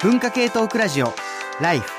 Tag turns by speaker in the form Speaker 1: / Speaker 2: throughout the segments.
Speaker 1: 文化系トークラジオライフ。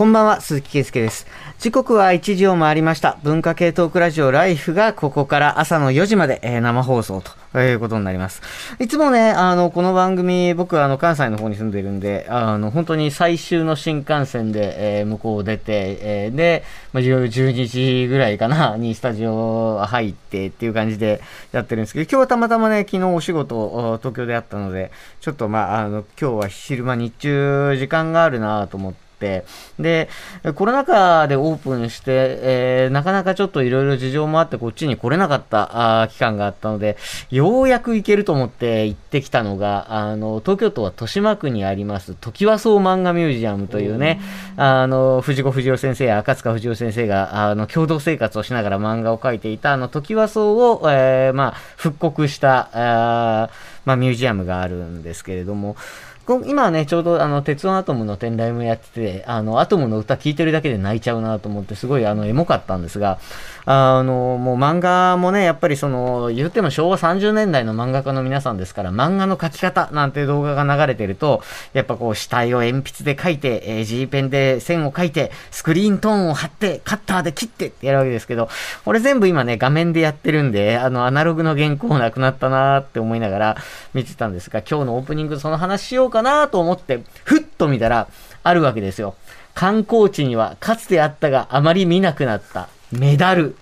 Speaker 1: こんばんは、鈴木圭介です。時刻は1時を回りました。文化系トークラジオライフがここから朝の4時まで、えー、生放送ということになります。いつもね、あの、この番組、僕はあの、関西の方に住んでるんで、あの、本当に最終の新幹線で、えー、向こうを出て、えー、で、まあ、12時ぐらいかな、にスタジオ入ってっていう感じでやってるんですけど、今日はたまたまね、昨日お仕事、東京であったので、ちょっとまあ、あの、今日は昼間日中時間があるなと思って、で、コロナ禍でオープンして、えー、なかなかちょっといろいろ事情もあってこっちに来れなかったあ期間があったので、ようやく行けると思って行ってきたのが、あの、東京都は豊島区にあります、時和荘漫画ミュージアムというね、あの、藤子不二雄先生や赤塚不二雄先生が、あの、共同生活をしながら漫画を描いていた、あの、時和荘を、えー、まあ、復刻した、あまあ、ミュージアムがあるんですけれども、今はね、ちょうどあの、鉄腕アトムの展覧もやってて、あの、アトムの歌聴いてるだけで泣いちゃうなと思って、すごいあの、エモかったんですが、あの、もう漫画もね、やっぱりその、言っても昭和30年代の漫画家の皆さんですから、漫画の描き方なんて動画が流れてると、やっぱこう、死体を鉛筆で描いて、えー、G ペンで線を描いて、スクリーントーンを貼って、カッターで切ってってやるわけですけど、これ全部今ね、画面でやってるんで、あの、アナログの原稿なくなったなーって思いながら見てたんですが、今日のオープニングその話しようかなと思って、ふっと見たら、あるわけですよ。観光地にはかつてあったがあまり見なくなったメダル。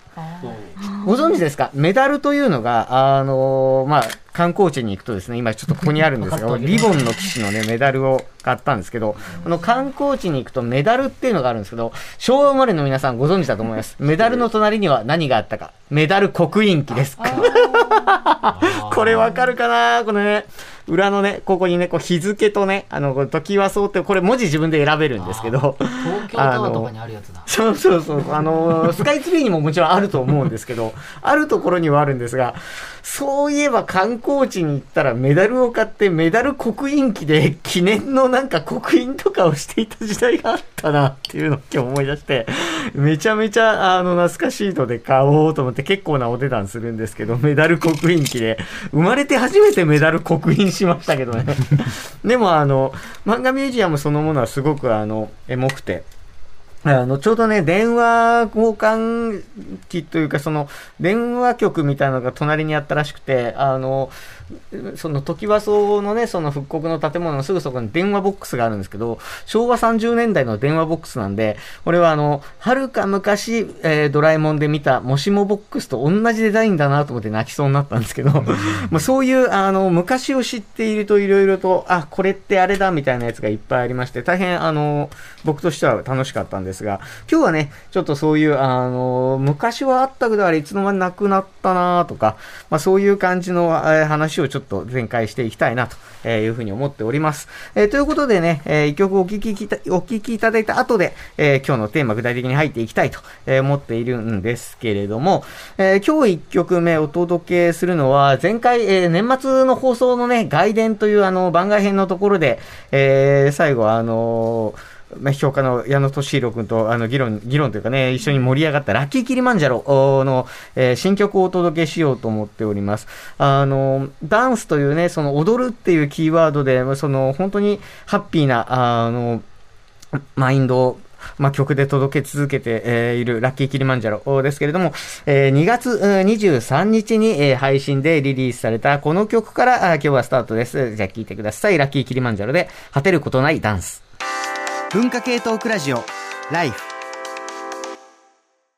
Speaker 1: ご存知ですか？メダルというのが、あのー、まあ、観光地に行くとですね、今ちょっとここにあるんですが、リボンの騎士のね、メダルを買ったんですけど、この観光地に行くとメダルっていうのがあるんですけど、昭和生まれの皆さんご存知だと思います。メダルの隣には何があったか。メダル刻印機です。これわかるかなこのね、裏のね、ここにね、こう日付とね、あの、時はそうって、これ文字自分で選べるんですけど、
Speaker 2: 東京タワーとかにあるやつだ。
Speaker 1: そうそうそう、あの、スカイツリーにももちろんあると思うんですけど、あるところにはあるんですが、そういえば観光地に行ったらメダルを買ってメダル刻印機で記念のなんか刻印とかをしていた時代があったなっていうのを今日思い出して、めちゃめちゃあの懐かしいので買おうと思って結構なお値段するんですけど、メダル刻印機で、生まれて初めてメダル刻印しましたけどね。でもあの、漫画ミュージアムそのものはすごくあの、エモくて、あの、ちょうどね、電話交換機というか、その、電話局みたいなのが隣にあったらしくて、あの、その時和荘のね、その復刻の建物のすぐそこに電話ボックスがあるんですけど、昭和30年代の電話ボックスなんで、これはあの、はるか昔、えー、ドラえもんで見たもしもボックスと同じデザインだなと思って泣きそうになったんですけど、まあそういう、あの、昔を知っているといろいろと、あ、これってあれだみたいなやつがいっぱいありまして、大変あの、僕としては楽しかったんですが、今日はね、ちょっとそういう、あの、昔はあったけどあれいつの間になくなったなとか、まあそういう感じの、えー、話をちょっと展開していきたいなというふうに思っております。えー、ということでね、えー、一曲お聴きお聴きいただいた後で、えー、今日のテーマ具体的に入っていきたいと思っているんですけれども、え、今日一曲目お届けするのは、前回、え、年末の放送のね、外伝というあの番外編のところで、え、最後あのーまあ、評価の矢野俊弘君とあの議論、議論というかね、一緒に盛り上がったラッキーキリマンジャロの、えー、新曲をお届けしようと思っております。あの、ダンスというね、その踊るっていうキーワードで、その本当にハッピーな、あの、マインドをまあ、曲で届け続けて、えー、いるラッキーキリマンジャロですけれども、えー、2月23日に、えー、配信でリリースされたこの曲からあ今日はスタートです。じゃあ聴いてください。ラッキーキリマンジャロで果てることないダンス。
Speaker 3: 文化系トークラジオライフ。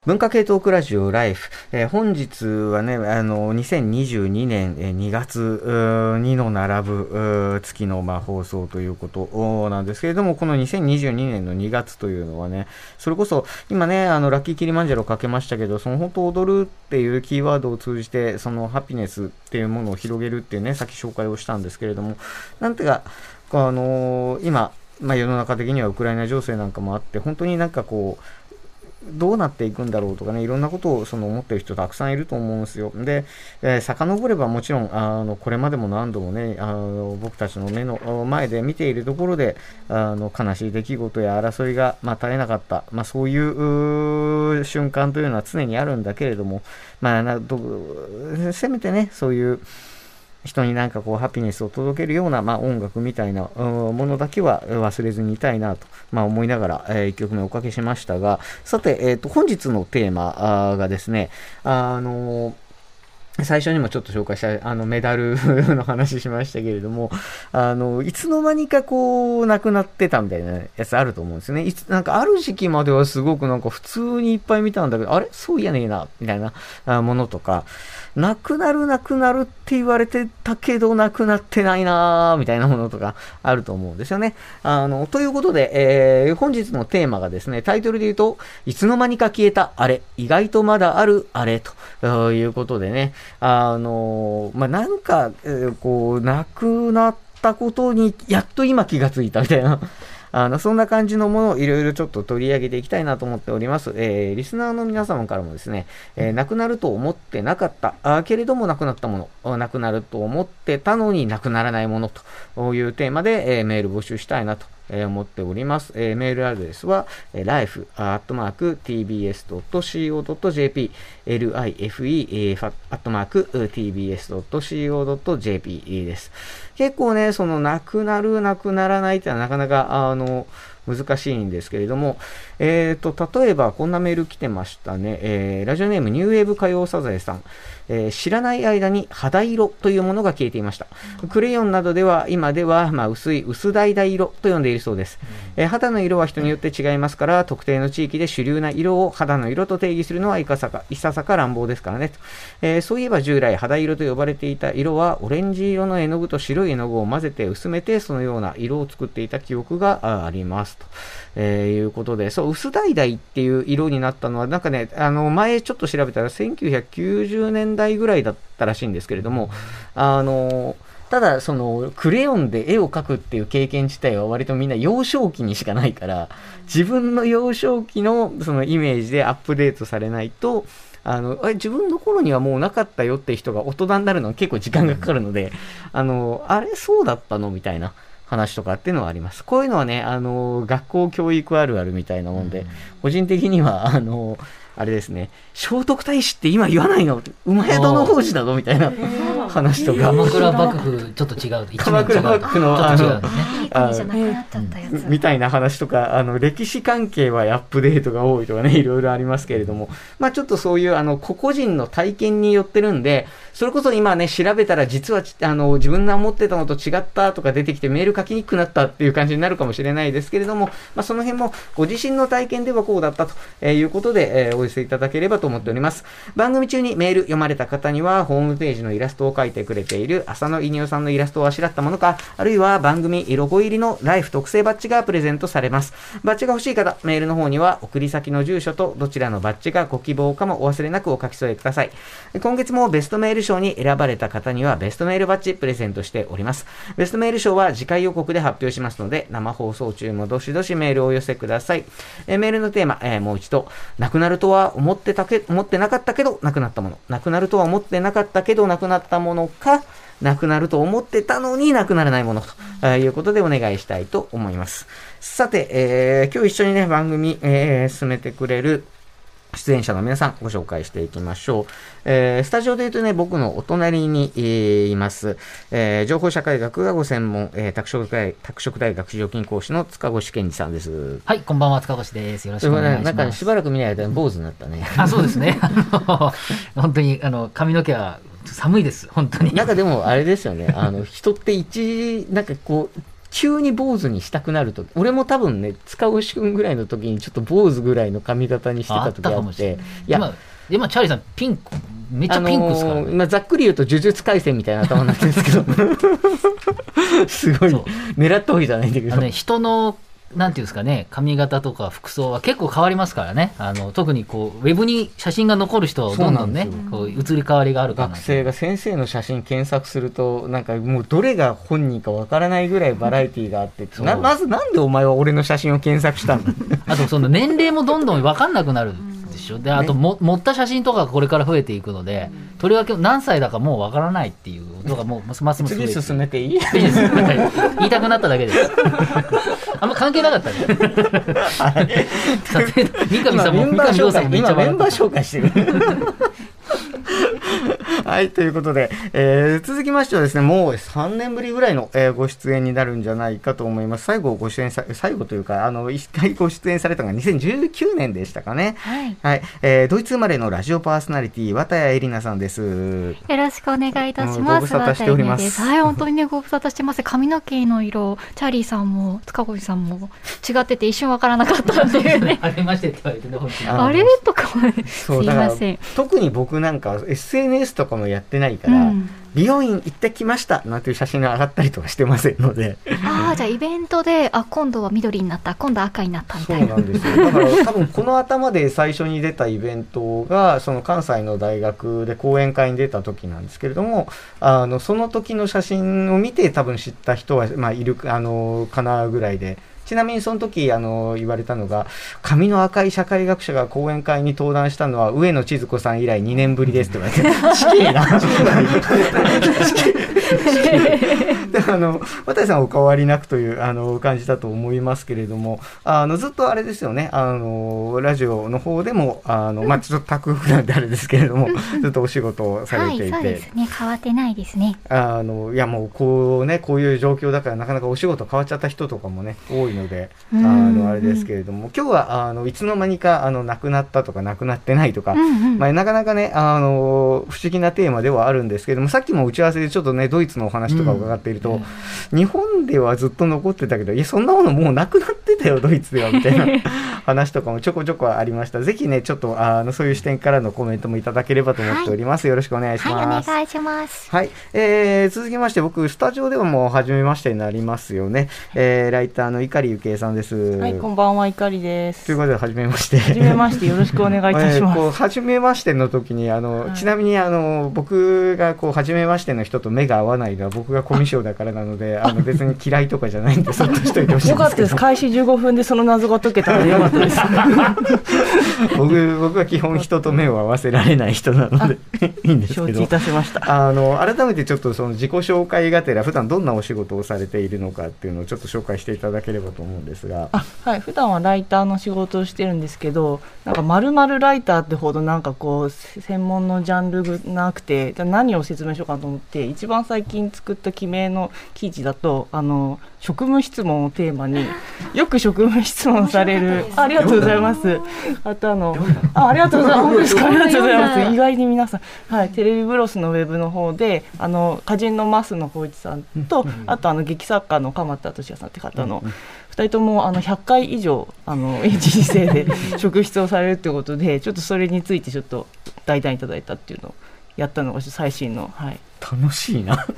Speaker 1: 文化系トークラジオライフ、えー、本日はね、あの、2022年2月2の並ぶ月のまあ放送ということなんですけれども、この2022年の2月というのはね、それこそ今ね、あの、ラッキーキリマンジャロかけましたけど、その本当踊るっていうキーワードを通じて、そのハピネスっていうものを広げるっていうね、さっき紹介をしたんですけれども、なんてか、あのー、今、まあ、世の中的にはウクライナ情勢なんかもあって、本当になんかこう、どうなっていくんだろうとかね、いろんなことをその思ってる人たくさんいると思うんですよ。で、えー、遡ればもちろん、あの、これまでも何度もね、あの、僕たちの目の前で見ているところで、あの、悲しい出来事や争いが、まあ、絶えなかった、まあ、そういう瞬間というのは常にあるんだけれども、まあ、などせめてね、そういう、人になんかこうハピネスを届けるような、まあ、音楽みたいなものだけは忘れずにいたいなと、まあ、思いながら、えー、1曲目おかけしましたが、さて、えーと、本日のテーマがですね、あのー最初にもちょっと紹介したあのメダル の話しましたけれども、あの、いつの間にかこう、なくなってたみたいなやつあると思うんですね。いつ、なんかある時期まではすごくなんか普通にいっぱい見たんだけど、あれ？そういやねえな、みたいなものとか、なくなるなくなるって言われてたけど、なくなってないなみたいなものとかあると思うんですよね。あの、ということで、えー、本日のテーマがですね、タイトルで言うと、いつの間にか消えたあれ、意外とまだあるあれということでね、あの、まあ、なんか、えー、こう、なくなったことに、やっと今気がついたみたいな あの、そんな感じのものをいろいろちょっと取り上げていきたいなと思っております。えー、リスナーの皆様からもですね、えー、亡くなると思ってなかった、あけれども亡くなったもの、亡くなると思ってたのに亡くならないものというテーマで、えー、メール募集したいなとえ、思っております。えー、メールアドレスは、えー、life.tbs.co.jp life.tbs.co.jp です。結構ね、その、なくなる、なくならないってのはなかなか、あの、難しいんですけれども、えっ、ー、と、例えばこんなメール来てましたね。えー、ラジオネームニューウェーブ歌謡サザエさん。えー、知らない間に肌色というものが消えていました。クレヨンなどでは今では、まあ、薄い薄橙色と呼んでいるそうです、えー、肌の色は人によって違いますから特定の地域で主流な色を肌の色と定義するのはいかさかいささか乱暴ですからね、えー、そういえば従来肌色と呼ばれていた色はオレンジ色の絵の具と白い絵の具を混ぜて薄めてそのような色を作っていた記憶がありますと。えー、いうことで、そう、薄橙っていう色になったのは、なんかね、あの、前ちょっと調べたら1990年代ぐらいだったらしいんですけれども、あの、ただ、その、クレヨンで絵を描くっていう経験自体は割とみんな幼少期にしかないから、自分の幼少期のそのイメージでアップデートされないと、あの、自分の頃にはもうなかったよって人が大人になるのは結構時間がかかるので、あの、あれそうだったのみたいな。話とかっていうのはあります。こういうのはね、あの、学校教育あるあるみたいなもんで、個人的には、あの、あれですね、聖徳太子って今言わないの？馬宿の法事だぞみたいな話とか。
Speaker 2: 鎌倉幕府ちょっと違う。
Speaker 1: 鎌倉幕府の、あの、
Speaker 4: あ
Speaker 1: みたいな話とか、あの、歴史関係はアップデートが多いとかね、いろいろありますけれども、まあちょっとそういう、あの、個々人の体験によってるんで、それこそ今ね、調べたら実は、あの、自分が思ってたのと違ったとか出てきてメール書きにくくなったっていう感じになるかもしれないですけれども、まあその辺もご自身の体験ではこうだったということで、えー、お寄せいただければと思っております。番組中にメール読まれた方には、ホームページのイラストを描いてくれている浅野稲夫さんのイラストをあしらったものか、あるいは番組ロゴ入りのライフ特製バッジがプレゼントされます。バッジが欲しい方、メールの方には送り先の住所とどちらのバッジがご希望かもお忘れなくお書き添えください。今月もベストメール賞に選ばれた方にはベストメールバッジプレゼントしております。ベストメール賞は次回予告で発表しますので、生放送中もどしどしメールをお寄せください。えメールのテーマ、えー、もう一度、なくなるとは思ってたけ、思ってなかったけど、なくなったもの。なくなるとは思ってなかったけど、なくなったものか、なくなると思ってたのになくならないものということでお願いしたいと思います。さて、えー、今日一緒にね、番組、えー、進めてくれる出演者の皆さんご紹介していきましょう。えー、スタジオで言うとね、僕のお隣に、えー、います、えー、情報社会学がご専門、えー、拓殖大拓殖大学非常勤講師の塚越健二さんです。
Speaker 2: はい、こんばんは、塚越です。よろしくお願いします。
Speaker 1: なんかしばらく見ない間に坊主になったね。
Speaker 2: あ、そうですね。本当に、あの、髪の毛は寒いです、本当に。
Speaker 1: なんかでも、あれですよね、あの、人って一、なんかこう、急に坊主にしたくなると俺も多分ね塚越君ぐらいの時にちょっと坊主ぐらいの髪型にしてた時あって
Speaker 2: い。や今チャーリーさんピンクめっちゃピンクですから、ね、あの
Speaker 1: ー、まあ、ざっくり言うと呪術廻戦みたいな頭になってるんですけど。すごい狙ったわけじゃないんだけど、
Speaker 2: ね、人のなんていうんですかね、髪型とか服装は結構変わりますからね。あの、特にこう、ウェブに写真が残る人はどんどんね、こう、移り変わりがある
Speaker 1: から。学生が先生の写真検索すると、なんかもうどれが本人かわからないぐらいバラエティーがあってな、まずなんでお前は俺の写真を検索したんだ
Speaker 2: あとその年齢もどんどんわかんなくなる。でしょ。であとも、持った写真とかこれから増えていくので、とりわけ何歳だかもうわからないっていうことがもうますます
Speaker 1: 次進めていい？いい
Speaker 2: です、言いたくなっただけです。あんま関係なかったね、はい、三上さんも三上洋さんもめっちゃ
Speaker 1: メンバー紹介してるはい、ということで、えー続きましてはですね、もう3年ぶりぐらいの、えーご出演になるんじゃないかと思います。最後ご出演さ、最後というか、あの、一回ご出演されたのが2019年でしたかね。
Speaker 4: はい。
Speaker 1: はい、えードイツ生まれのラジオパーソナリティ、綿谷絵里奈さんです。
Speaker 4: よろしくお願いいたし
Speaker 1: うん
Speaker 4: ます。
Speaker 1: ご無沙汰しております
Speaker 4: はい、本当にね、ご無沙汰してます。髪の毛の色、チャーリーさんも、塚越さんも違ってて一瞬わからなかったっていうね。
Speaker 2: ありましてって言われてね、本当に。
Speaker 1: あ
Speaker 4: あれ？とかもね、すいません。、
Speaker 1: 特に僕なんか SNS とかもやってないから、
Speaker 4: うん
Speaker 1: 美容院行ってきましたなんていう写真が上がったりとかしてませんので。
Speaker 4: ああ、じゃあイベントで、あ、今度は緑になった、今度は赤になったみ
Speaker 1: そう
Speaker 4: たいな。
Speaker 1: なんですよ。だから多分この頭で最初に出たイベントが、その関西の大学で講演会に出た時なんですけれども、あの、その時の写真を見て多分知った人は、まあ、いる、あの、かなぐらいで、ちなみにその時、あの、言われたのが、髪の赤い社会学者が講演会に登壇したのは、上野千鶴子さん以来2年ぶりですって言われて、死刑な。であの渡さんはお変わりなくというあの感じだと思いますけれどもあのずっとあれですよね。あのラジオの方でもあの、まあ、ちょっとタクフなんであれですけれどもずっとお仕事をさ
Speaker 4: はい、
Speaker 1: れていて、
Speaker 4: そうですね。変わってないですね。
Speaker 1: あのいやもうこうねこういう状況だからなかなかお仕事変わっちゃった人とかもね多いのであ
Speaker 4: うん
Speaker 1: のあれですけれども今日はあのいつの間にかあの亡くなったとか亡くなってないとか、
Speaker 4: うんうん。
Speaker 1: まあ、なかなかね、あの不思議なテーマではあるんですけれども、さっきも打ち合わせでちょっとね、ドイツのお話とか伺っていると、日本ではずっと残ってたけど、いや、そんなものもうなくなってたよ、ドイツでは、みたいな話とかもちょこちょこありました。ぜひね、ちょっと、あの、そういう視点からのコメントもいただければと思っております。よろしくお願いし
Speaker 4: はい、
Speaker 1: ます。
Speaker 4: お願いします。
Speaker 1: はい、えー、続きまして僕スタジオではもう初めましてになりますよね、えー、ライターの碇ゆきえさんです、
Speaker 5: はい、こんばんは、いかりです。
Speaker 1: ということで初めまして
Speaker 5: はじめまして、よろしくお願いいたします。
Speaker 1: え ーこう初めましての時にあの、
Speaker 5: はい
Speaker 1: ちなみにあの僕がこう初めましての人と目が合わないのは僕がコミュ障だからなので あの別に嫌いとかじゃないんでそっとしといてほしいん
Speaker 5: よかったです。開始15分でその謎が解けたのでよかったです。
Speaker 1: 僕僕は基本人と目を合わせられない人なのでいいんです
Speaker 5: 承知い
Speaker 1: けど
Speaker 5: たしました。
Speaker 1: あの改めてちょっとその自己紹介がてら普段どんなお仕事をされているのかっていうのをちょっと紹介していただければと思うんですが
Speaker 5: あ、はい、普段はライターの仕事をしてるんですけど、なんかまるまるライターってほどなんかこう専門のジャンルがなくて、じゃあ何を説明しようかと思って、一番最近作った記名の記事だと、あの職務質問をテーマによく職務質問される。あありがとうございます。あとあの、あありがとうございます。本当ですかありがとうございます。意外に皆さん、はい、テレビブロスのウェブの方で、あの歌人の増野光一さんと、あとあの劇作家の鎌田俊也さんって方の。2人ともあの100回以上あの人生で 職質をされるということでちょっとそれについてちょっと大胆いただいたっていうのをやったのが最新の、はい、
Speaker 1: 楽しいな。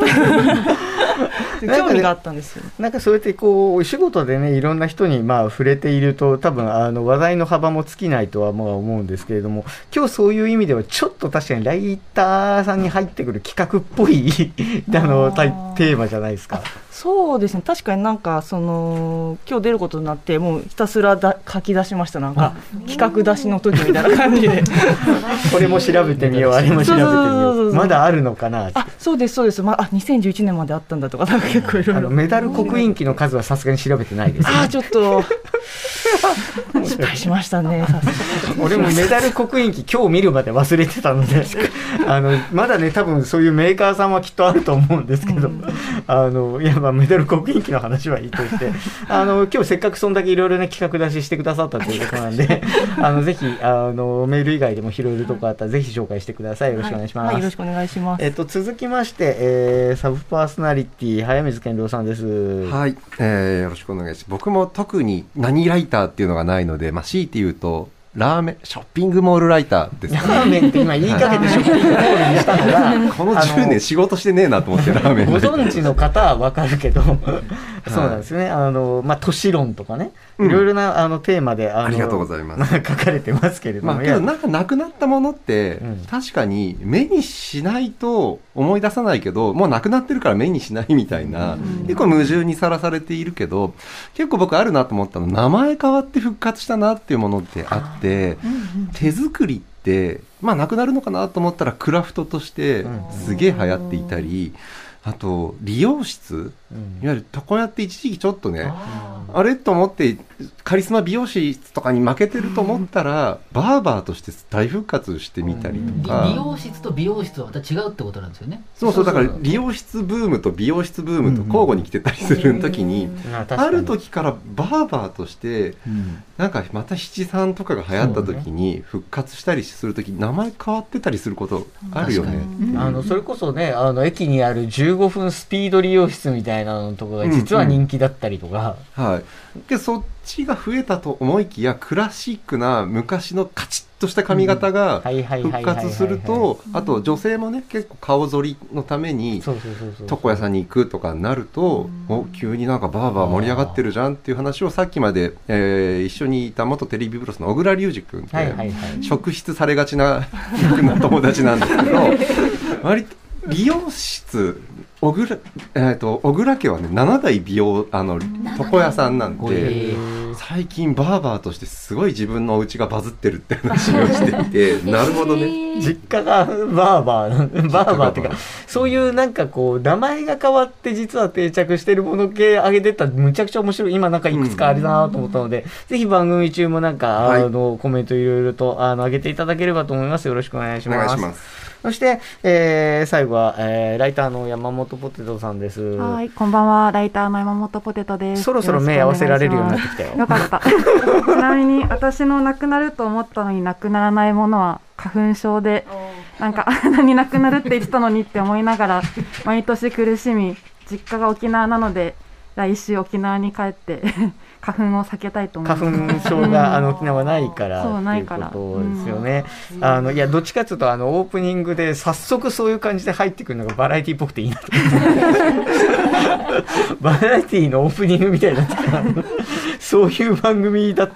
Speaker 5: 興味があったんですよ、ね、
Speaker 1: なんかそうやってこうお仕事でねいろんな人にまあ触れていると多分あの話題の幅も尽きないとはまあ思うんですけれども今日そういう意味ではちょっと確かにライターさんに入ってくる企画っぽい あのテーマじゃないですか。
Speaker 5: そうですね。確かになんかその今日出ることになってもうひたすらだ書き出しました。なんか企画出しの時みたいな感じで。
Speaker 1: これも調べてみよう。あれも調べてみよ
Speaker 5: そうう
Speaker 1: まだあるのかな
Speaker 5: あそうですそうです、まあ、あ2011年まであったんだとかなんか結構いろいろ。
Speaker 1: あのメダル刻印機の数はさすがに調べてないです、ね、
Speaker 5: あーちょっと。失敗しましたね。さすが
Speaker 1: 俺もメダル刻印機今日見るまで忘れてたので。あのまだね多分そういうメーカーさんはきっとあると思うんですけど、あのいやまあメダル刻印機の話はいいとして あの今日せっかくそんだけいろいろね企画出ししてくださったということなんで あのぜひあのメール以外でも拾えるとこあったらぜひ紹介してください。よろしくお願いします、
Speaker 5: はい、よろしくお願いします。
Speaker 1: えっと、続きまして、えーサブパーソナリティ早水健郎さんです。
Speaker 6: はい、えーよろしくお願いします。僕も特に何ライターっていうのがないので、まあ、強いて言うと、ラーメン、ショッピングモールライターですね。
Speaker 1: ラーメンって今言いかけてショッピングモールにしたのが、
Speaker 6: この10年仕事してねえなと思って、ラーメン。
Speaker 1: ご存知の方はわかるけど、そうなんですね。あの、まあ、都市論とかね、
Speaker 6: うん
Speaker 1: いろいろなあのテーマで、あ
Speaker 6: りがとうございます。
Speaker 1: あ 書かれてますけれども、
Speaker 6: まあ、けどなんかなくなったものって、
Speaker 1: うん。
Speaker 6: 確かに目にしないと思い出さないけど、もうなくなってるから目にしないみたいな、結構矛盾にさらされているけど、結構僕あるなと思ったの、名前変わって復活したなっていうものってあって、手作りって、まあなくなるのかなと思ったらクラフトとしてすげえ流行っていたり、あと、理容室？
Speaker 1: うん。
Speaker 6: いわゆる床屋って一時期ちょっとね、あれ？と思ってカリスマ美容師とかに負けてると思ったら、バーバーとして大復活してみたりと
Speaker 2: り
Speaker 6: か、
Speaker 2: 美容室と美容室はまた違うってことなんですよね。
Speaker 6: そうそうだから理容室ブームと美容室ブームと交互に来てたりする時に
Speaker 1: あ
Speaker 6: る時からバーバーとしてなんかまた七三とかが流行った時に復活したりする時名前変わってたりすることあるよね。
Speaker 1: あのそれこそねあの駅にある15分スピード理容室みたいなのとかが実は人気だったりとか、
Speaker 6: はい、でそっちが増えたと思いきやクラシックな昔のカチッとした髪型が復活するとあと女性もね結構顔剃りのために床屋さんに行くとかになると、お急になんかバーバー盛り上がってるじゃんっていう話をさっきまで、えー一緒にいた元テレビブロスの小倉隆二君って、職質されがちな 僕の友達なんですけど 割と美容室小倉,、えー、と小倉家はね7代美容あの床屋さんなん
Speaker 2: へ
Speaker 6: で
Speaker 2: ー。
Speaker 6: 最近バーバーとしてすごい自分のお家がバズってるって話をしていて なるほどね。
Speaker 1: 実家がバーバーバーバー。っていうかそういうなんかこう名前が変わって実は定着してるもの系上げてったらむちゃくちゃ面白い今なんかいくつかあれだなと思ったので、ぜひ番組中もなんか、
Speaker 6: はい。
Speaker 1: あのコメントいろいろとあの上げていただければと思います。よろしくお願いし
Speaker 6: お願
Speaker 1: ます
Speaker 6: いします
Speaker 1: そして、えー最後は、えーライターの山本ポテトさんです
Speaker 7: はい、こんばんは。ライターの山本ポテトです。
Speaker 1: そろそろ目合わせられるようになってきたよ
Speaker 7: よかった。ちなみに私の亡くなると思ったのに亡くならないものは花粉症で、なんか何なくなるって言ってたのにって思いながら毎年苦しみ、実家が沖縄なので来週沖縄に帰って 花粉を避けたいと思います。
Speaker 1: 花粉症が あの沖縄ないから
Speaker 7: そうないから
Speaker 1: っていうことですよね。あのいやどっちかというとあのオープニングで早速そういう感じで入ってくるのがバラエティっぽくていいなと思って。バラエティのオープニングみたいになってたそういう番組だ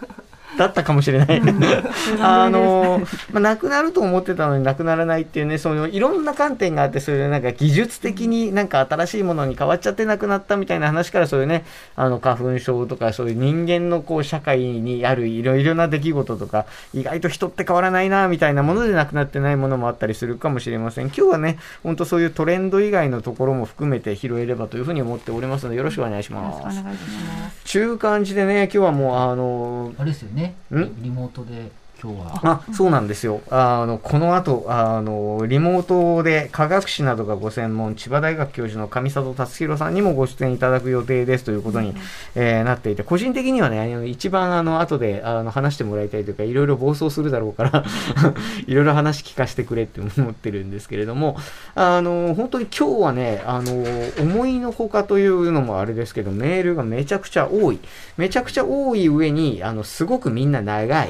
Speaker 1: だったかもしれない。あのまあ、なくなると思ってたのになくならないっていうね、そのいろんな観点があって、そういうなんか技術的になんか新しいものに変わっちゃってなくなったみたいな話から、そういうね、あの花粉症とか、そういう人間のこう社会にあるいろいろな出来事とか、意外と人って変わらないなみたいなものでなくなってないものもあったりするかもしれません。今日はね、本当そういうトレンド以外のところも含めて拾えればというふうに思っておりますので、よろしくお願いし
Speaker 7: よろ
Speaker 1: ます。
Speaker 7: しくお願いします。
Speaker 1: ちゅう感じでね、今日はもうあの
Speaker 2: あれですよね。
Speaker 1: ん？
Speaker 2: リモートで今日は。
Speaker 1: あそうなんですよ。あのこの後あのリモートで科学史などがご専門千葉大学教授の上里達弘さんにもご出演いただく予定ですということに、えーなっていて個人的にはねあの一番あの後であの話してもらいたいというかいろいろ暴走するだろうから いろいろ話聞かせてくれって思ってるんですけれどもあの本当に今日はねあの思いのほかというのもあれですけどメールがめちゃくちゃ多いめちゃくちゃ多い上にあのすごくみんな長い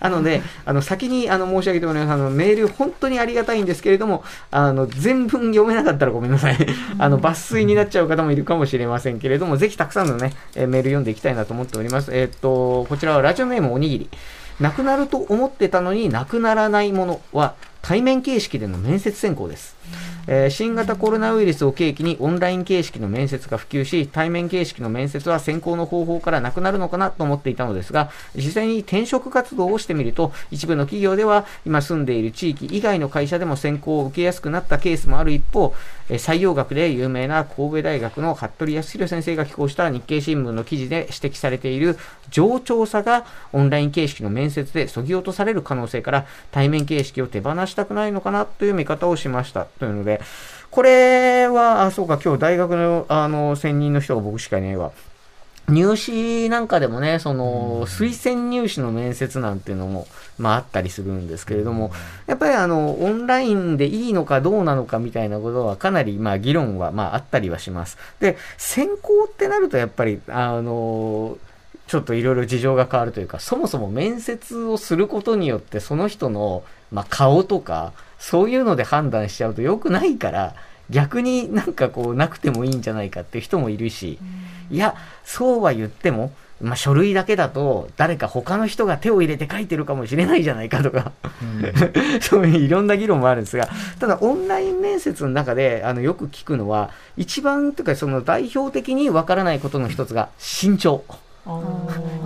Speaker 1: あのねであの先にあの申し上げてもらいますあのメール本当にありがたいんですけれどもあの全文読めなかったらごめんなさい。あの抜粋になっちゃう方もいるかもしれませんけれどもぜひたくさんのねえメール読んでいきたいなと思っております。えーっとこちらはラジオネームおにぎり。なくなると思ってたのになくならないものは対面形式での面接選考です、えー新型コロナウイルスを契機にオンライン形式の面接が普及し対面形式の面接は選考の方法からなくなるのかなと思っていたのですが実際に転職活動をしてみると一部の企業では今住んでいる地域以外の会社でも選考を受けやすくなったケースもある一方採用学で有名な神戸大学の服部康弘先生が寄稿した日経新聞の記事で指摘されている上調査がオンライン形式の面接でそぎ落とされる可能性から対面形式を手放したくないのかなという見方をしましたというのでこれはあそうか今日大学のあの専任の人が僕しかいないわ。入試なんかでもね、その、推薦入試の面接なんていうのも、まああったりするんですけれども、やっぱりあの、オンラインでいいのかどうなのかみたいなことはかなり、まあ議論は、まああったりはします。で、選考ってなるとやっぱり、あの、ちょっといろいろ事情が変わるというか、そもそも面接をすることによって、その人の、まあ、顔とか、そういうので判断しちゃうと良くないから、逆になんかこう、なくてもいいんじゃないかっていう人もいるし、いや、そうは言っても、まあ、書類だけだと、誰か他の人が手を入れて書いてるかもしれないじゃないかとか、そういういろんな議論もあるんですが、ただオンライン面接の中であのよく聞くのは、一番というかその代表的にわからないことの一つが身長。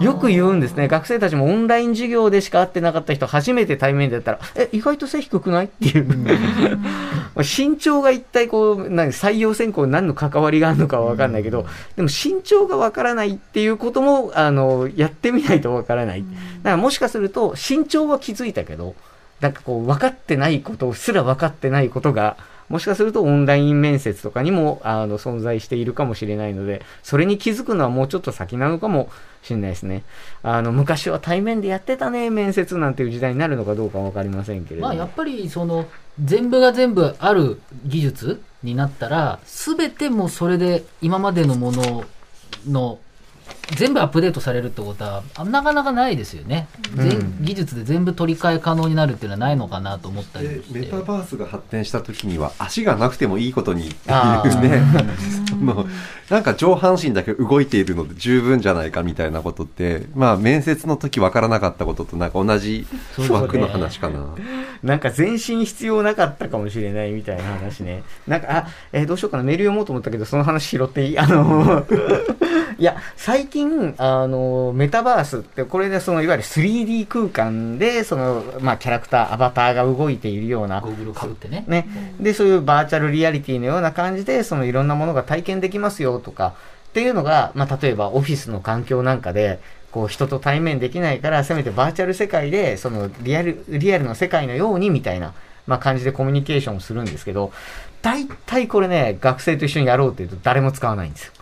Speaker 1: よく言うんですね。学生たちもオンライン授業でしか会ってなかった人、初めて対面でやったら、え、意外と背低くない？っていう。身長が一体こう、何、採用選考に何の関わりがあるのかはわかんないけど、でも身長がわからないっていうことも、あの、やってみないとわからない。だからもしかすると、身長は気づいたけど、なんかこう、分かってないことすら分かってないことが、もしかするとオンライン面接とかにもあの存在しているかもしれないので、それに気づくのはもうちょっと先なのかもしれないですね。あの、昔は対面でやってたね、面接なんていう時代になるのかどうかわかりませんけれども。
Speaker 2: まあやっぱりその全部が全部ある技術になったら全てもそれで今までのものの全部アップデートされるってことはあなかなかないですよね、全技術で全部取り替え可能になるっていうのはないのかなと思ったり
Speaker 6: メタバースが発展した時には足がなくてもいいことにって
Speaker 1: あ
Speaker 6: いうね。その なんか上半身だけ動いているので十分じゃないかみたいなことってまあ面接の時分からなかったこととなんか同じ枠の話かな。
Speaker 1: なんか全身必要なかったかもしれないみたいな話ね。なんか、あ、えーどうしようかな、メール読もうと思ったけど、その話拾っていい？あの、いや、最近、あの、メタバースって、これでその、いわゆる 3D 空間で、その、まあ、キャラクター、アバターが動いているような
Speaker 2: ゴ、ーグルをかぶってね
Speaker 1: ね。で、そういうバーチャルリアリティのような感じで、そのいろんなものが体験できますよとか、っていうのが、まあ、例えばオフィスの環境なんかで、こう人と対面できないから、せめてバーチャル世界で、そのリアル、リアルの世界のようにみたいな、まあ、感じでコミュニケーションをするんですけど、大体これね、学生と一緒にやろうって言うと誰も使わないんですよ。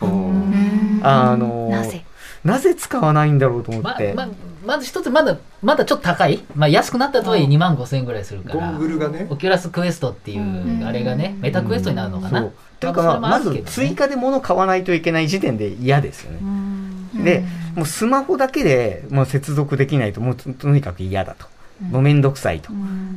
Speaker 1: あの
Speaker 4: なぜ？
Speaker 1: なぜ使わないんだろうと思って。
Speaker 2: まままず一つまだまだちょっと高い、まあ、安くなったとはいえ2万5千円ぐらいするか
Speaker 6: ゴーグルがね
Speaker 2: オキュラスクエストっていうあれがねメタクエストになるのかな、
Speaker 1: そう。というか、まあ、まず追加で物買わないといけない時点で嫌ですよね。で、もうスマホだけでもう接続できないと、もうととにかく嫌だと。もうめんどくさいと。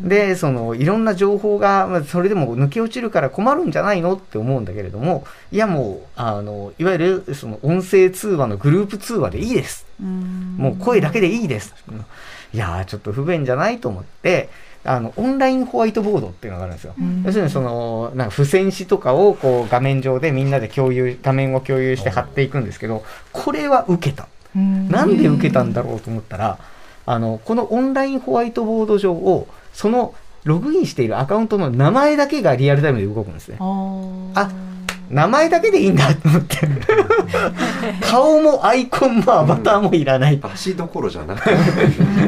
Speaker 1: で、その、いろんな情報が、まあそれでも抜け落ちるから困るんじゃないの？って思うんだけれども、いやもう、あの、いわゆる、その、音声通話のグループ通話でいいです。もう声だけでいいです。いやー、ちょっと不便じゃないと思って、あの、オンラインホワイトボードっていうのがあるんですよ。要するにその、なんか付箋紙とかをこう画面上でみんなで共有、画面を共有して貼っていくんですけど、これは受けた。なんで受けたんだろうと思ったら、あの、このオンラインホワイトボード上を、そのログインしているアカウントの名前だけがリアルタイムで動くんですね。あ、名前だけでいいんだと思って。顔もアイコンもアバターもいらない。
Speaker 6: 足どころじゃなくて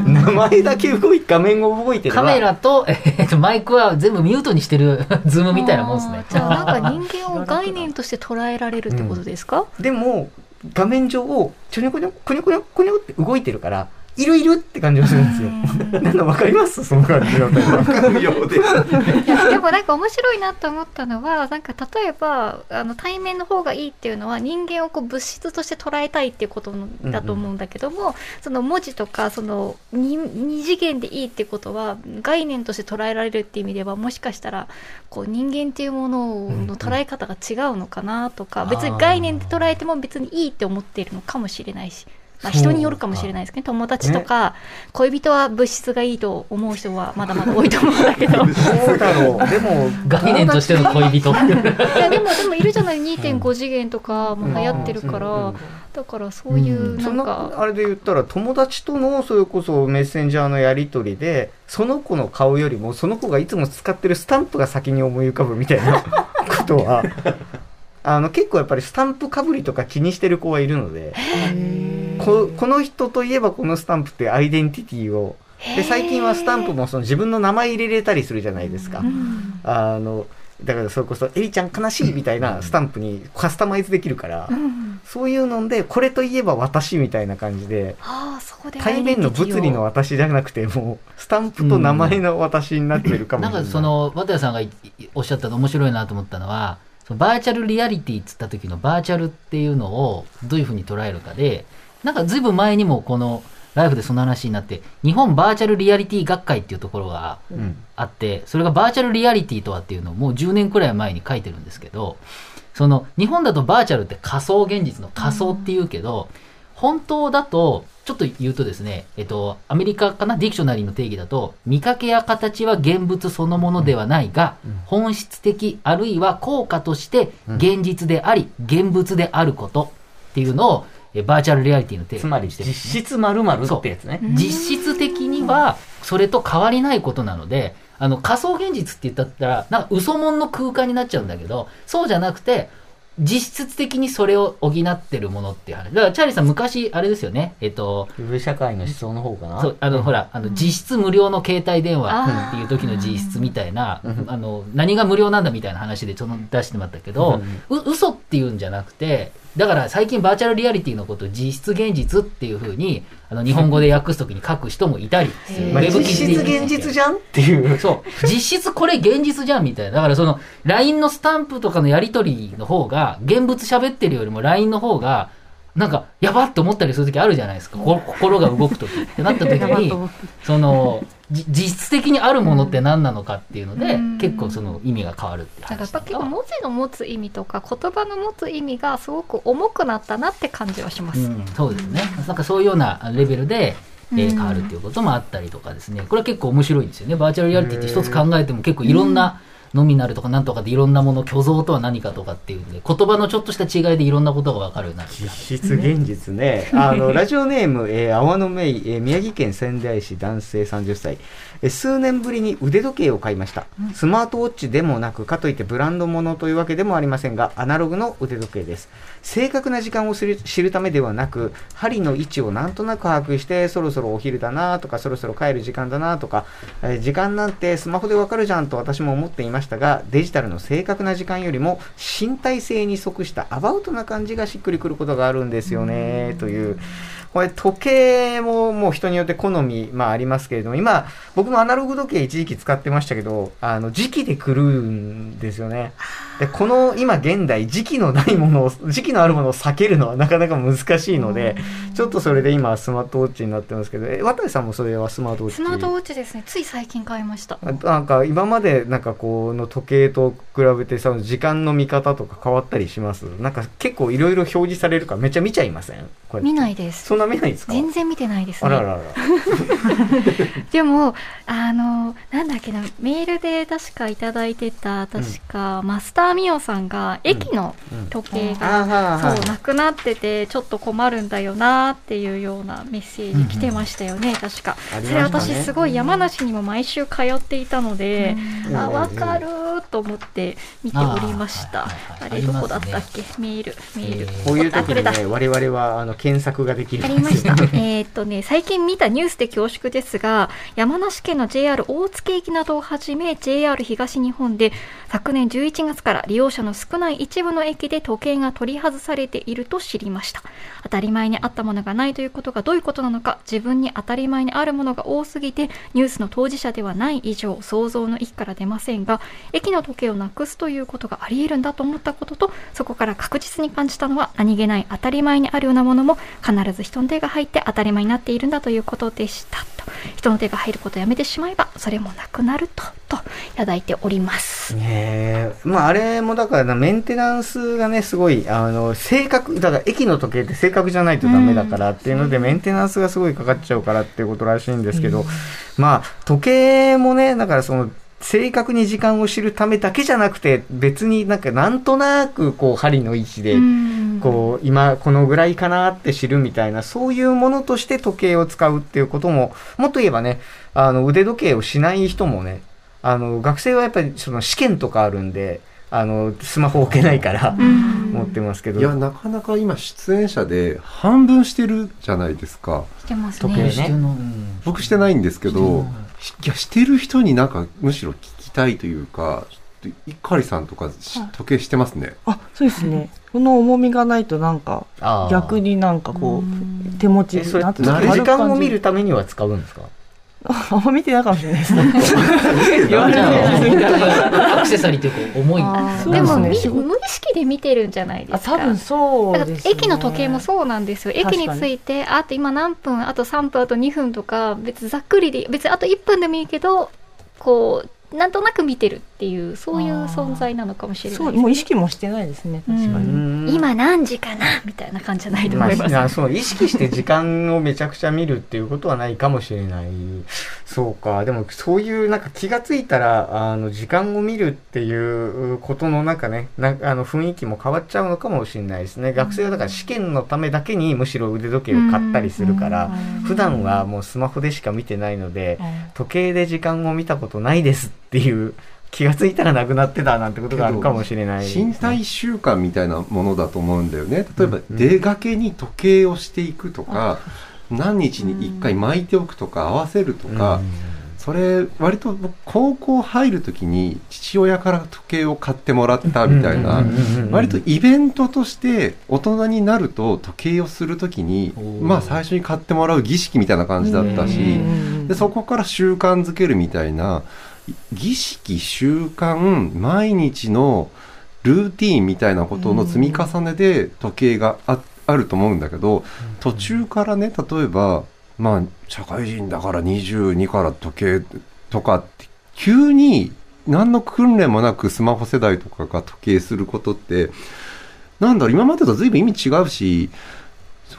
Speaker 1: 名前だけ動い画面が動いてれば
Speaker 2: カメラと,、えーとマイクは全部ミュートにしてる ズームみたいなもんですね。
Speaker 4: じゃあ。なんか人間を概念として捉えられるってことですか、
Speaker 1: でも、画面上をちょにょこにょ、こにょこにょ、こにょって動いてるから、いるいるって感じがするんですよ。なんだわかります？その感じの。
Speaker 6: で
Speaker 4: いやでもなんか面白いなと思ったのはなんか例えばあの対面の方がいいっていうのは人間をこう物質として捉えたいっていうことだと思うんだけども、その文字とかその二二次元でいいってことは概念として捉えられるっていう意味ではもしかしたらこう人間っていうものの捉え方が違うのかなとか、別に概念で捉えても別にいいって思っているのかもしれないし。まあ、人によるかもしれないですけど友達とか、恋人は物質がいいと思う人はまだまだ多いと思うんだけど
Speaker 1: そうだろう。でも、
Speaker 2: 概念としての恋人。
Speaker 4: いやでもでもいるじゃない。2.5次元とかも流行ってるから、だからそういう
Speaker 1: そ
Speaker 4: なんか、
Speaker 1: のあれで言ったら友達とのそれこそメッセンジャーのやり取りでその子の顔よりもその子がいつも使ってるスタンプが先に思い浮かぶみたいな ことはあの結構やっぱりスタンプかぶりとか気にしてる子はいるのでここの人といえばこのスタンプってアイデンティティをで最近はスタンプもその自分の名前入れれたりするじゃないですか。あのだからそれこそ「エリちゃん悲しい」みたいなスタンプにカスタマイズできるから、そういうのでこれといえば私みたいな感じで
Speaker 4: ああそこで
Speaker 1: 対面の物理の私じゃなくてもうスタンプと名前の私になってるかもしれない。
Speaker 2: なんかその綿谷さんがおっしゃったの面白いなと思ったのはそのバーチャルリアリティっつった時のバーチャルっていうのをどういうふうに捉えるかでなんかずいぶん前にもこのライフでその話になって日本バーチャルリアリティ学会っていうところが
Speaker 1: うん。
Speaker 2: あってそれがバーチャルリアリティとはっていうのをもう10年くらい前に書いてるんですけどその日本だとバーチャルって仮想現実の仮想っていうけど、本当だとちょっと言うとですね、えっと、アメリカかな？ dictionary の定義だと見かけや形は現物そのものではないが、本質的あるいは効果として現実であり、現物であることっていうのを、えバーチャルリアリティのテーマ
Speaker 1: つまり実質まるってやつね。
Speaker 2: 実質的にはそれと変わりないことなのであの仮想現実って言ったらなんか嘘もんの空間になっちゃうんだけどそうじゃなくて実質的にそれを補ってるものっていう話。だからチャーリーさん昔あれですよね。えっと
Speaker 1: 上社会の思想の方かな。
Speaker 2: そうあの、ほらあの実質無料の携帯電話っていう時の実質みたいなあの何が無料なんだみたいな話でちょっと出してもらったけど、う嘘っていうんじゃなくてだから最近バーチャルリアリティのことを実質現実っていうふうにあの日本語で訳す時に書く人もいたりする
Speaker 1: まあ、
Speaker 2: ウェブ
Speaker 1: 実質
Speaker 2: 記事で
Speaker 1: 現実じゃん？っていう。
Speaker 2: そう。実質これ現実じゃんみたいな。だからその LINE のスタンプとかのやり取りの方が、現物喋ってるよりも LINE の方が、なんか、やばって思ったりする時あるじゃないですか。こ心が動く時ってなった時に、その、じ実質的にあるものって何なのかっていうので、
Speaker 4: うん
Speaker 2: 結構その意味が変わるっていう
Speaker 4: だからや結構文字の持つ意味とか言葉の持つ意味がすごく重くなったなって感じはします。
Speaker 2: うん、そうですね。なんかそういうようなレベルで、えー
Speaker 4: うん
Speaker 2: 変わるっていうこともあったりとかですね。これは結構面白いんですよね。バーチャルリアリティって一つ考えても結構いろんな、ノミナルとかなんとかでいろんなもの、虚像とは何かとかっていうんで、言葉のちょっとした違いでいろんなことが分かるようになる
Speaker 1: 実質現実ね。あの、ラジオネーム、えー、泡のめい、えー宮城県仙台市男性30歳。えー数年ぶりに腕時計を買いました。スマートウォッチでもなく、かといってブランド物というわけでもありませんが、アナログの腕時計です。正確な時間を知る知るためではなく、針の位置をなんとなく把握して、そろそろお昼だなとか、そろそろ帰る時間だなとか、えー時間なんてスマホでわかるじゃんと私も思っていましたが、デジタルの正確な時間よりも身体性に即したアバウトな感じがしっくりくることがあるんですよね、という。これ時計ももう人によって好み、まあ、ありますけれども今僕もアナログ時計一時期使ってましたけどあの時期で来るんですよね。でこの今現代時期のないものを時期のあるものを避けるのはなかなか難しいのでちょっとそれで今スマートウォッチになってますけどえ渡さんもそれはスマートウォッチ？
Speaker 4: スマートウォッチですね。つい最近買いました。
Speaker 1: なんか今までなんかこの時計と比べてその時間の見方とか変わったりします？なんか結構いろいろ表示されるからめっちゃ見ちゃいません？これ
Speaker 4: 見ないです。
Speaker 1: そんな見ないですか？
Speaker 4: 全然見てないですね。
Speaker 1: あららら
Speaker 4: でもあのなんだっけなメールで確かいただいてた確か、マスターミオさんが駅の時計が、
Speaker 1: あは
Speaker 4: そうなくなっててちょっと困るんだよなっていうようなメッセージ来てましたよね、確か、
Speaker 1: ね。
Speaker 4: それ私すごい山梨にも毎週通っていたので、
Speaker 1: うん。
Speaker 4: あ分かるーと思って見ておりました。
Speaker 2: あ
Speaker 4: れどこだったっけ、メールメール、
Speaker 2: えー
Speaker 1: こういう時にね我々はあの検索ができる
Speaker 4: あ
Speaker 1: ん
Speaker 4: りました。えーっとね、最近見たニュースで恐縮ですが、山梨県の JR 大月駅などをはじめ、JR 東日本で昨年11月から利用者の少ない一部の駅で時計が取り外されていると知りました。当たり前にあったものがないということがどういうことなのか、自分に当たり前にあるものが多すぎて、ニュースの当事者ではない以上、想像の域から出ませんが、駅の時計をなくすということがあり得るんだと思ったことと、そこから確実に感じたのは、何気ない当たり前にあるようなものも、必ず人の手が入って当たり前になっているんだということでしたと。人の手が入ることをやめてしまえば、それもなくなると、といただいております。
Speaker 1: ねえまああれもだからなメンテナンスがねすごいあの正確だから駅の時計って正確じゃないとダメだからっていうので、メンテナンスがすごいかかっちゃうからっていうことらしいんですけど、まあ時計もねだからその正確に時間を知るためだけじゃなくて別になんかなんとなくこう針の位置で
Speaker 4: うん。
Speaker 1: こう今このぐらいかなって知るみたいなそういうものとして時計を使うっていうことももっと言えばねあの腕時計をしない人もねあの学生はやっぱりその試験とかあるんであのスマホ置けないから
Speaker 4: うん。
Speaker 1: 持ってますけど。
Speaker 6: いやなかなか今出演者で半分してるじゃないですか。
Speaker 4: してます
Speaker 1: 時計ね。
Speaker 4: ね。
Speaker 2: してるのうん
Speaker 6: 僕してないんですけどしいやしてる人になんかむしろ聞きたいというかちょっといかりさんとかし時計してますね。
Speaker 5: あそうですね。この重みがないとなんか逆になんかこう手持ち
Speaker 1: えそれ
Speaker 5: なって
Speaker 1: 時
Speaker 6: な
Speaker 1: 時間を見
Speaker 5: る
Speaker 1: るためには使うんですか？
Speaker 5: あんま見てないかもし れないですね言われてみたら
Speaker 2: アクセサリーっていうか重い。
Speaker 4: でも
Speaker 5: ね
Speaker 4: 無意識で見てるんじゃないですか。
Speaker 5: あ多分そうね。
Speaker 4: 駅の時計もそうなんですよ。駅に着いて、あと今何分、あと3分、あと2分とか、別にざっくりで、別にあと1分でもいいけど、こう、なんとなく見てるっていうそういう存在なのかもしれないね。
Speaker 5: そうもう意識もしてないですね確かに、
Speaker 1: うん
Speaker 4: 今何時かなみたいな感じじゃないと
Speaker 1: ま
Speaker 4: 思います、
Speaker 1: あ、そう意識して時間をめちゃくちゃ見るっていうことはないかもしれない。そうか。でも、そういう、なんか気がついたら、あの、時間を見るっていうことのなんかね、なあの、雰囲気も変わっちゃうのかもしれないですね。学生はだから試験のためだけにむしろ腕時計を買ったりするから、普段はもうスマホでしか見てないので、時計で時間を見たことないです。っていう、気がついたらなくなってたなんてことがあるかもしれない。ね、
Speaker 6: 身体習慣みたいなものだと思うん。だよね。例えば、出かけに時計をしていくとか、何日に1回巻いておくとか、合わせるとか、それ、割と僕、高校入るときに父親から時計を買ってもらったみたいな、割とイベントとして大人になると時計をするときにまあ最初に買ってもらう儀式みたいな感じだったし、でそこから習慣づけるみたいな儀式習慣毎日のルーティーンみたいなことの積み重ねで時計がああると思うんだけど途中からね例えばまあ社会人だから22から時計とかって急に何の訓練もなくスマホ世代とかが時計することってなんだろう今までと随分意味違うし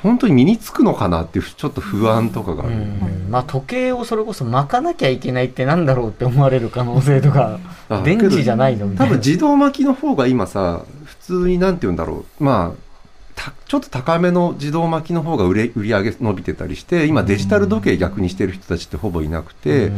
Speaker 6: 本当に身につくのかなっていうちょっと不安とかがある。
Speaker 1: うん。まあ時計をそれこそ巻かなきゃいけないってなんだろうって思われる可能性とか
Speaker 6: あ
Speaker 1: 電池じゃないのみたいな。
Speaker 6: 多分自動巻きの方が今さ普通になんて言うんだろう。まあたちょっと高めの自動巻きの方が売れ売り上げ伸びてたりして今デジタル時計逆にしてる人たちってほぼいなくて、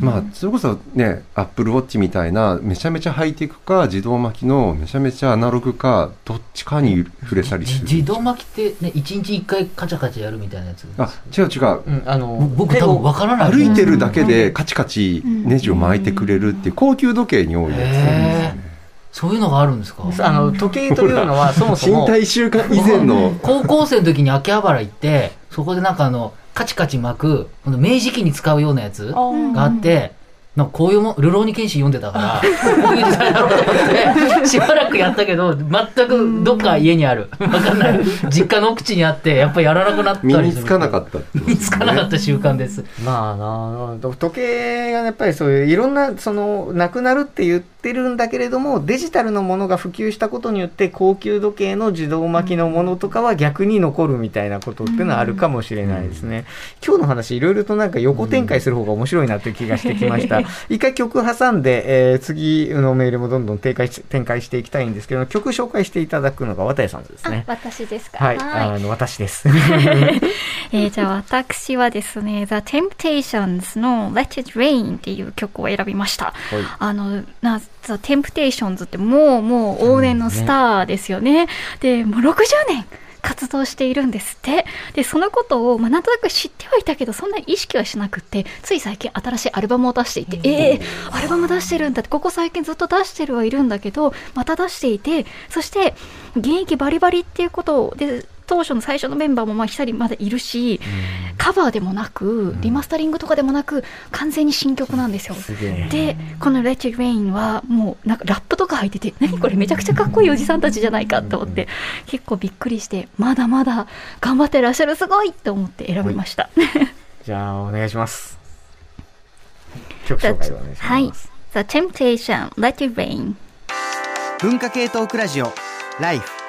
Speaker 6: まあそれこそねアップルウォッチみたいなめちゃめちゃハイテクか自動巻きのめちゃめちゃアナログかどっちかに触れたりする。
Speaker 2: じ自動巻きってね1日1回カチャカチャやるみたいなやつ
Speaker 6: あ違う違う。
Speaker 1: うんあの
Speaker 2: 僕多分わからない。
Speaker 6: 歩いてるだけでカチカチネジを巻いてくれるっていう高級時計に多いやつなんですよね
Speaker 2: そういうのがあるんですか？
Speaker 1: あの時計というのは そもそも
Speaker 6: 身体習慣以前の
Speaker 2: 高校生の時に秋葉原行ってそこでなんかあのカチカチ巻くこの明治期に使うようなやつがあってなんかこういうもん、ルローニケンシン読んでたから、こういう時代だろうと思って、しばらくやったけど、全くどっか家にある。わかんない。実家の奥地にあって、やっぱやらなくなったり
Speaker 6: 身につかなかったってこと
Speaker 2: 身につかなかった習慣です。
Speaker 1: まあなあ時計がやっぱりそういういろんなそのなくなるって言ってるんだけれどもデジタルのものが普及したことによって高級時計の自動巻きのものとかは逆に残るみたいなことっていうのはあるかもしれないですね。今日の話いろいろとなんか横展開する方が面白いなという気がしてきました。一回曲挟んで、えー次のメールもどんどん展開し展開していきたいんですけど曲紹介していただくのが渡谷さんです
Speaker 4: あ
Speaker 1: ね。
Speaker 4: 私ですか。
Speaker 1: はい、
Speaker 4: はい
Speaker 1: あの私です。
Speaker 4: えーじゃあ私はですね、The Temptations の Let It Rain っていう曲を選びました。あの、な、The Temptations ってもうもう往年のスターですよね。で、もう60年活動しているんですって。で、そのことを、まあ、なんとなく知ってはいたけど、そんな意識はしなくって、つい最近新しいアルバムを出していて、ええアルバム出してるんだって、ここ最近ずっと出してるはいるんだけど、また出していて、そして、現役バリバリっていうことで、当初の最初のメンバーもまあ一人まだいるし、カバーでもなく、リマスタリングとかでもなく、完全に新曲なんですよ。
Speaker 1: す。
Speaker 4: で、この Let It Rain はもうなんかラップとか入ってて、何これめちゃくちゃかっこいいおじさんたちじゃないかと思って、結構びっくりして、まだまだ頑張ってらっしゃるすごいと思って選びました。
Speaker 1: じゃあお願いします。曲紹介をお願いします。
Speaker 4: はい。The Temptation, Let It Rain。
Speaker 3: 文化系トークラジオライフ